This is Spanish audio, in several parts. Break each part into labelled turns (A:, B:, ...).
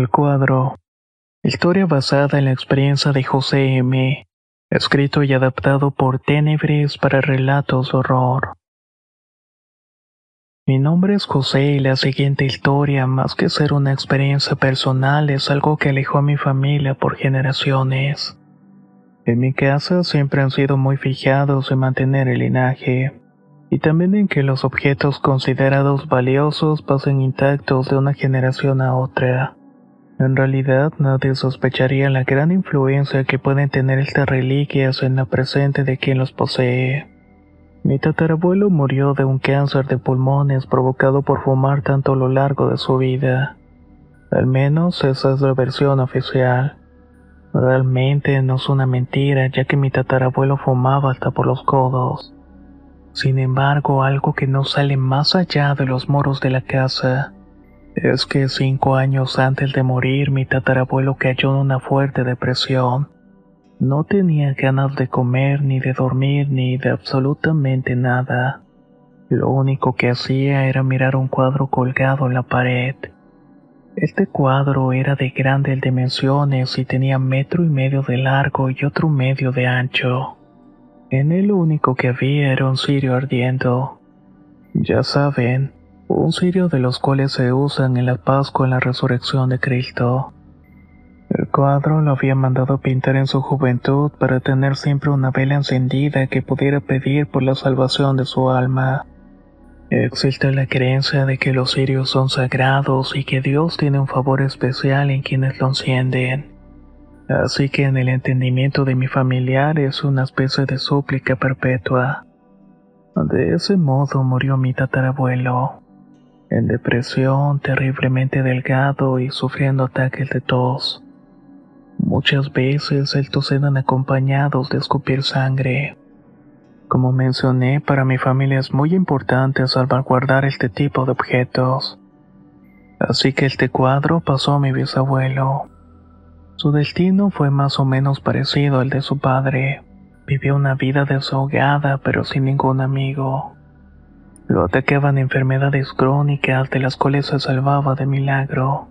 A: El cuadro. Historia basada en la experiencia de José M. Escrito y adaptado por Tenebres para relatos de horror. Mi nombre es José y la siguiente historia, más que ser una experiencia personal, es algo que alejó a mi familia por generaciones. En mi casa siempre han sido muy fijados en mantener el linaje, y también en que los objetos considerados valiosos pasen intactos de una generación a otra. En realidad nadie sospecharía la gran influencia que pueden tener estas reliquias en la presente de quien los posee. Mi tatarabuelo murió de un cáncer de pulmones provocado por fumar tanto a lo largo de su vida. Al menos esa es la versión oficial. Realmente no es una mentira ya que mi tatarabuelo fumaba hasta por los codos. Sin embargo, algo que no sale más allá de los muros de la casa es que cinco años antes de morir mi tatarabuelo cayó en una fuerte depresión. No tenía ganas de comer, ni de dormir, ni de absolutamente nada. Lo único que hacía era mirar un cuadro colgado en la pared. Este cuadro era de grandes dimensiones y tenía metro y medio de largo y otro medio de ancho. En él lo único que había era un cirio ardiendo. Ya saben, un cirio de los cuales se usan en la Pascua en la resurrección de Cristo. El cuadro lo había mandado pintar en su juventud para tener siempre una vela encendida que pudiera pedir por la salvación de su alma. Existe la creencia de que los cirios son sagrados y que Dios tiene un favor especial en quienes lo encienden. Así que en el entendimiento de mi familiar es una especie de súplica perpetua. De ese modo murió mi tatarabuelo en depresión, terriblemente delgado y sufriendo ataques de tos. Muchas veces el eran acompañados de escupir sangre. Como mencioné, para mi familia es muy importante salvaguardar este tipo de objetos. Así que este cuadro pasó a mi bisabuelo. Su destino fue más o menos parecido al de su padre. Vivió una vida desahogada pero sin ningún amigo. Lo atacaban enfermedades crónicas de las cuales se salvaba de milagro,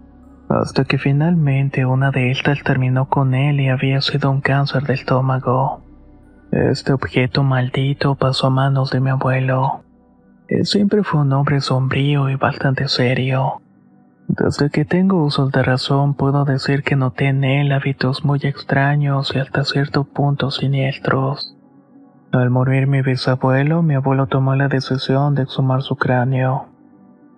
A: hasta que finalmente una de estas terminó con él y había sido un cáncer de estómago. Este objeto maldito pasó a manos de mi abuelo. Él siempre fue un hombre sombrío y bastante serio. Desde que tengo usos de razón puedo decir que noté en él hábitos muy extraños y hasta cierto punto siniestros. Al morir mi bisabuelo, mi abuelo tomó la decisión de exhumar su cráneo.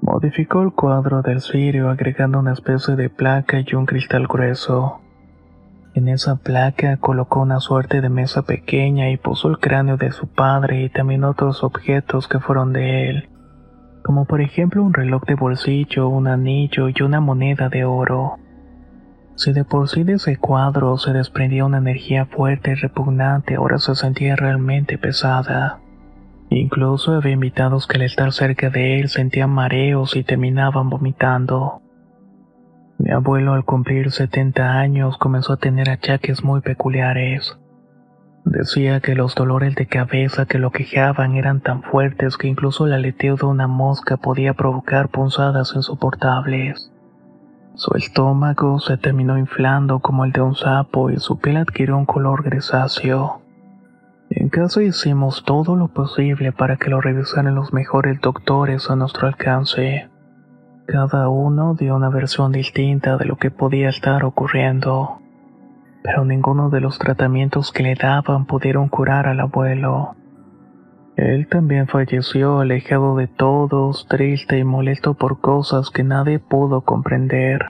A: Modificó el cuadro del cirio agregando una especie de placa y un cristal grueso. En esa placa colocó una suerte de mesa pequeña y puso el cráneo de su padre y también otros objetos que fueron de él, como por ejemplo un reloj de bolsillo, un anillo y una moneda de oro. Si de por sí de ese cuadro se desprendía una energía fuerte y repugnante, ahora se sentía realmente pesada. Incluso había invitados que al estar cerca de él sentían mareos y terminaban vomitando. Mi abuelo al cumplir 70 años comenzó a tener achaques muy peculiares. Decía que los dolores de cabeza que lo quejaban eran tan fuertes que incluso el aleteo de una mosca podía provocar punzadas insoportables. Su estómago se terminó inflando como el de un sapo y su piel adquirió un color grisáceo. En casa hicimos todo lo posible para que lo revisaran los mejores doctores a nuestro alcance. Cada uno dio una versión distinta de lo que podía estar ocurriendo, pero ninguno de los tratamientos que le daban pudieron curar al abuelo. Él también falleció alejado de todos, triste y molesto por cosas que nadie pudo comprender.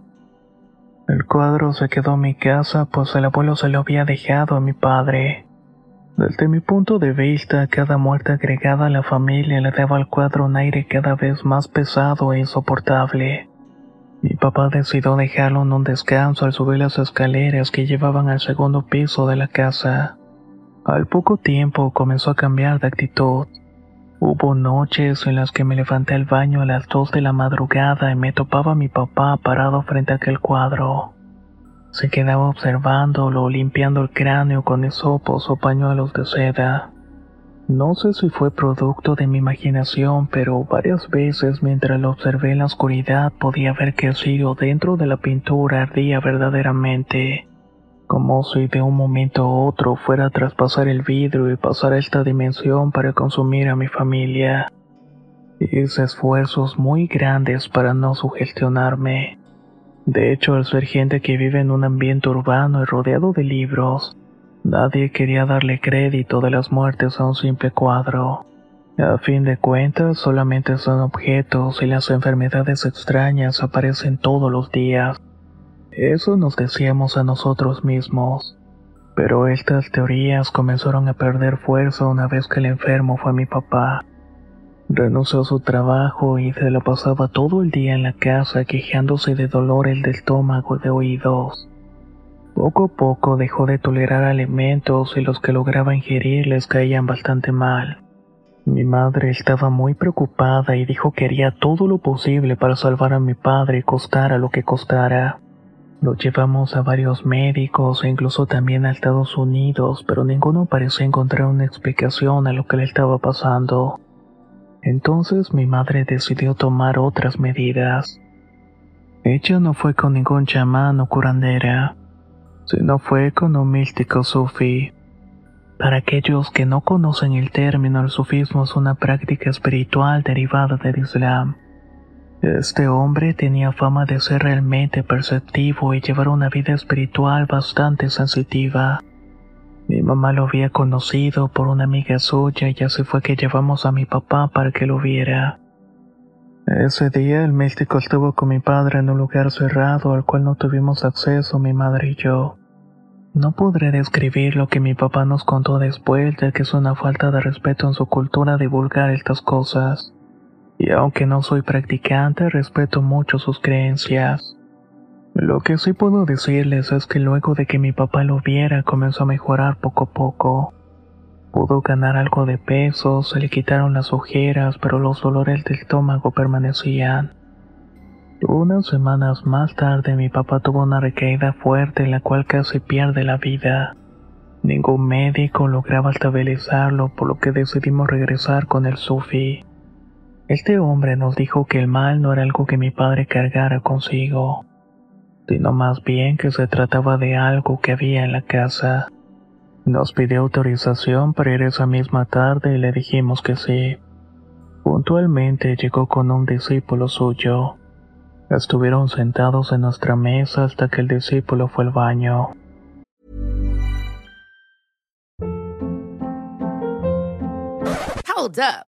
A: El cuadro se quedó en mi casa pues el abuelo se lo había dejado a mi padre. Desde mi punto de vista, cada muerte agregada a la familia le daba al cuadro un aire cada vez más pesado e insoportable. Mi papá decidió dejarlo en un descanso al subir las escaleras que llevaban al segundo piso de la casa. Al poco tiempo comenzó a cambiar de actitud. Hubo noches en las que me levanté al baño a las dos de la madrugada y me topaba a mi papá parado frente a aquel cuadro. Se quedaba observándolo, limpiando el cráneo con hisopos o pañuelos de seda. No sé si fue producto de mi imaginación, pero varias veces mientras lo observé en la oscuridad podía ver que el cirio dentro de la pintura ardía verdaderamente, como si de un momento a otro fuera a traspasar el vidrio y pasar a esta dimensión para consumir a mi familia. Hice esfuerzos muy grandes para no sugestionarme. De hecho, al ser gente que vive en un ambiente urbano y rodeado de libros, Nadie quería darle crédito de las muertes a un simple cuadro. A fin de cuentas, solamente son objetos y las enfermedades extrañas aparecen todos los días. Eso nos decíamos a nosotros mismos. Pero estas teorías comenzaron a perder fuerza una vez que el enfermo fue mi papá. Renunció a su trabajo y se lo pasaba todo el día en la casa quejándose de dolores de estómago y de oídos. Poco a poco dejó de tolerar alimentos y los que lograba ingerir les caían bastante mal. Mi madre estaba muy preocupada y dijo que haría todo lo posible para salvar a mi padre costara lo que costara. Lo llevamos a varios médicos e incluso también a Estados Unidos, pero ninguno parecía encontrar una explicación a lo que le estaba pasando. Entonces mi madre decidió tomar otras medidas. Ella no fue con ningún chamán o curandera no fue con un místico sufí. Para aquellos que no conocen el término, el sufismo es una práctica espiritual derivada del Islam. Este hombre tenía fama de ser realmente perceptivo y llevar una vida espiritual bastante sensitiva. Mi mamá lo había conocido por una amiga suya y así fue que llevamos a mi papá para que lo viera. Ese día el místico estuvo con mi padre en un lugar cerrado al cual no tuvimos acceso mi madre y yo. No podré describir lo que mi papá nos contó después de que es una falta de respeto en su cultura divulgar estas cosas. Y aunque no soy practicante, respeto mucho sus creencias. Lo que sí puedo decirles es que luego de que mi papá lo viera comenzó a mejorar poco a poco. Pudo ganar algo de peso, se le quitaron las ojeras, pero los dolores del estómago permanecían. Unas semanas más tarde mi papá tuvo una recaída fuerte en la cual casi pierde la vida. Ningún médico lograba estabilizarlo por lo que decidimos regresar con el sufi. Este hombre nos dijo que el mal no era algo que mi padre cargara consigo, sino más bien que se trataba de algo que había en la casa. Nos pidió autorización para ir esa misma tarde y le dijimos que sí. Puntualmente llegó con un discípulo suyo. Estuvieron sentados en nuestra mesa hasta que el discípulo fue al baño.
B: Hold up.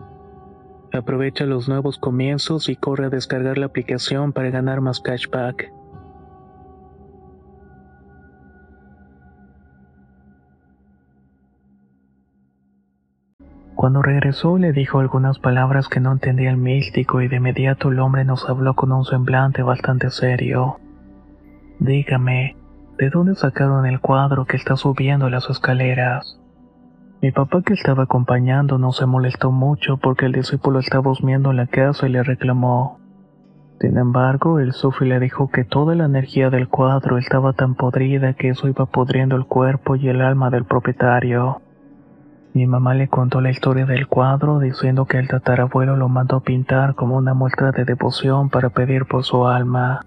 A: Aprovecha los nuevos comienzos y corre a descargar la aplicación para ganar más cashback. Cuando regresó le dijo algunas palabras que no entendía el místico y de inmediato el hombre nos habló con un semblante bastante serio. Dígame, ¿de dónde sacaron el cuadro que está subiendo las escaleras? Mi papá que estaba acompañándonos se molestó mucho porque el discípulo estaba husmeando en la casa y le reclamó. Sin embargo, el sufi le dijo que toda la energía del cuadro estaba tan podrida que eso iba podriendo el cuerpo y el alma del propietario. Mi mamá le contó la historia del cuadro diciendo que el tatarabuelo lo mandó pintar como una muestra de devoción para pedir por su alma.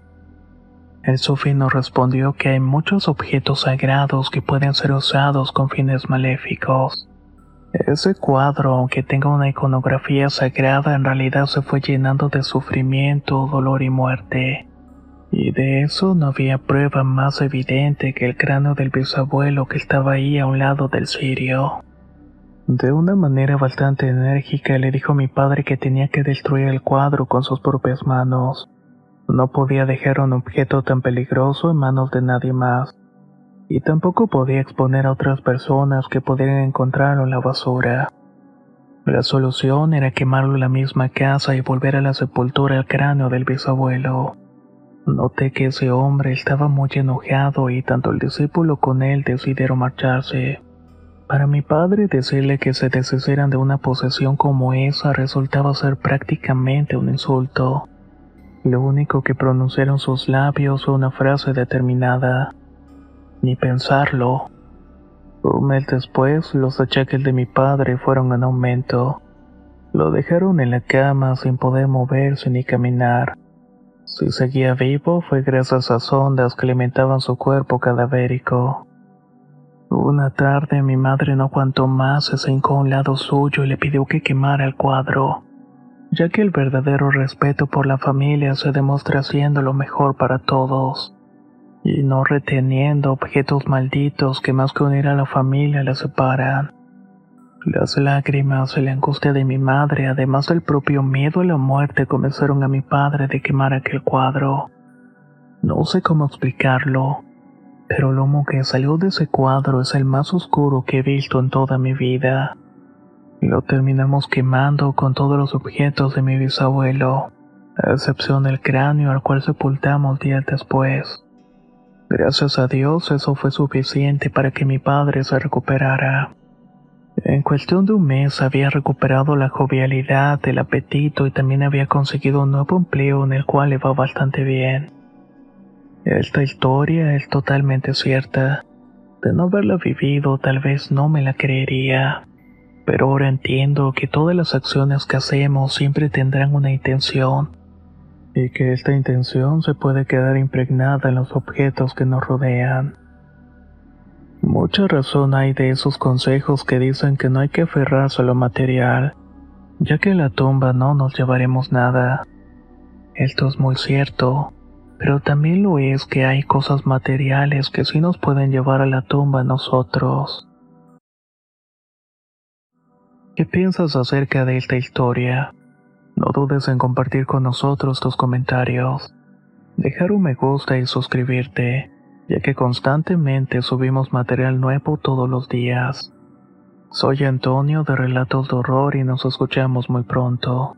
A: El sufi nos respondió que hay muchos objetos sagrados que pueden ser usados con fines maléficos. Ese cuadro, aunque tenga una iconografía sagrada, en realidad se fue llenando de sufrimiento, dolor y muerte. Y de eso no había prueba más evidente que el cráneo del bisabuelo que estaba ahí a un lado del cirio. De una manera bastante enérgica le dijo mi padre que tenía que destruir el cuadro con sus propias manos. No podía dejar un objeto tan peligroso en manos de nadie más. Y tampoco podía exponer a otras personas que pudieran encontrarlo en la basura. La solución era quemarlo en la misma casa y volver a la sepultura el cráneo del bisabuelo. Noté que ese hombre estaba muy enojado y tanto el discípulo con él decidieron marcharse. Para mi padre decirle que se deshicieran de una posesión como esa resultaba ser prácticamente un insulto. Lo único que pronunciaron sus labios fue una frase determinada. Ni pensarlo. Un mes después, los achaques de mi padre fueron en aumento. Lo dejaron en la cama sin poder moverse ni caminar. Si seguía vivo fue gracias a sondas que alimentaban su cuerpo cadavérico. Una tarde mi madre no aguantó más, se hincó a un lado suyo y le pidió que quemara el cuadro, ya que el verdadero respeto por la familia se demuestra haciendo lo mejor para todos, y no reteniendo objetos malditos que más que unir a la familia la separan. Las lágrimas y la angustia de mi madre, además del propio miedo a la muerte, convencieron a mi padre de quemar aquel cuadro. No sé cómo explicarlo pero el humo que salió de ese cuadro es el más oscuro que he visto en toda mi vida. Lo terminamos quemando con todos los objetos de mi bisabuelo, a excepción del cráneo al cual sepultamos días después. Gracias a Dios eso fue suficiente para que mi padre se recuperara. En cuestión de un mes había recuperado la jovialidad, el apetito y también había conseguido un nuevo empleo en el cual le va bastante bien. Esta historia es totalmente cierta. De no haberla vivido tal vez no me la creería. Pero ahora entiendo que todas las acciones que hacemos siempre tendrán una intención. Y que esta intención se puede quedar impregnada en los objetos que nos rodean. Mucha razón hay de esos consejos que dicen que no hay que aferrarse a lo material, ya que a la tumba no nos llevaremos nada. Esto es muy cierto pero también lo es que hay cosas materiales que sí nos pueden llevar a la tumba nosotros. ¿Qué piensas acerca de esta historia? No dudes en compartir con nosotros tus comentarios, dejar un me gusta y suscribirte, ya que constantemente subimos material nuevo todos los días. Soy Antonio de Relatos de Horror y nos escuchamos muy pronto.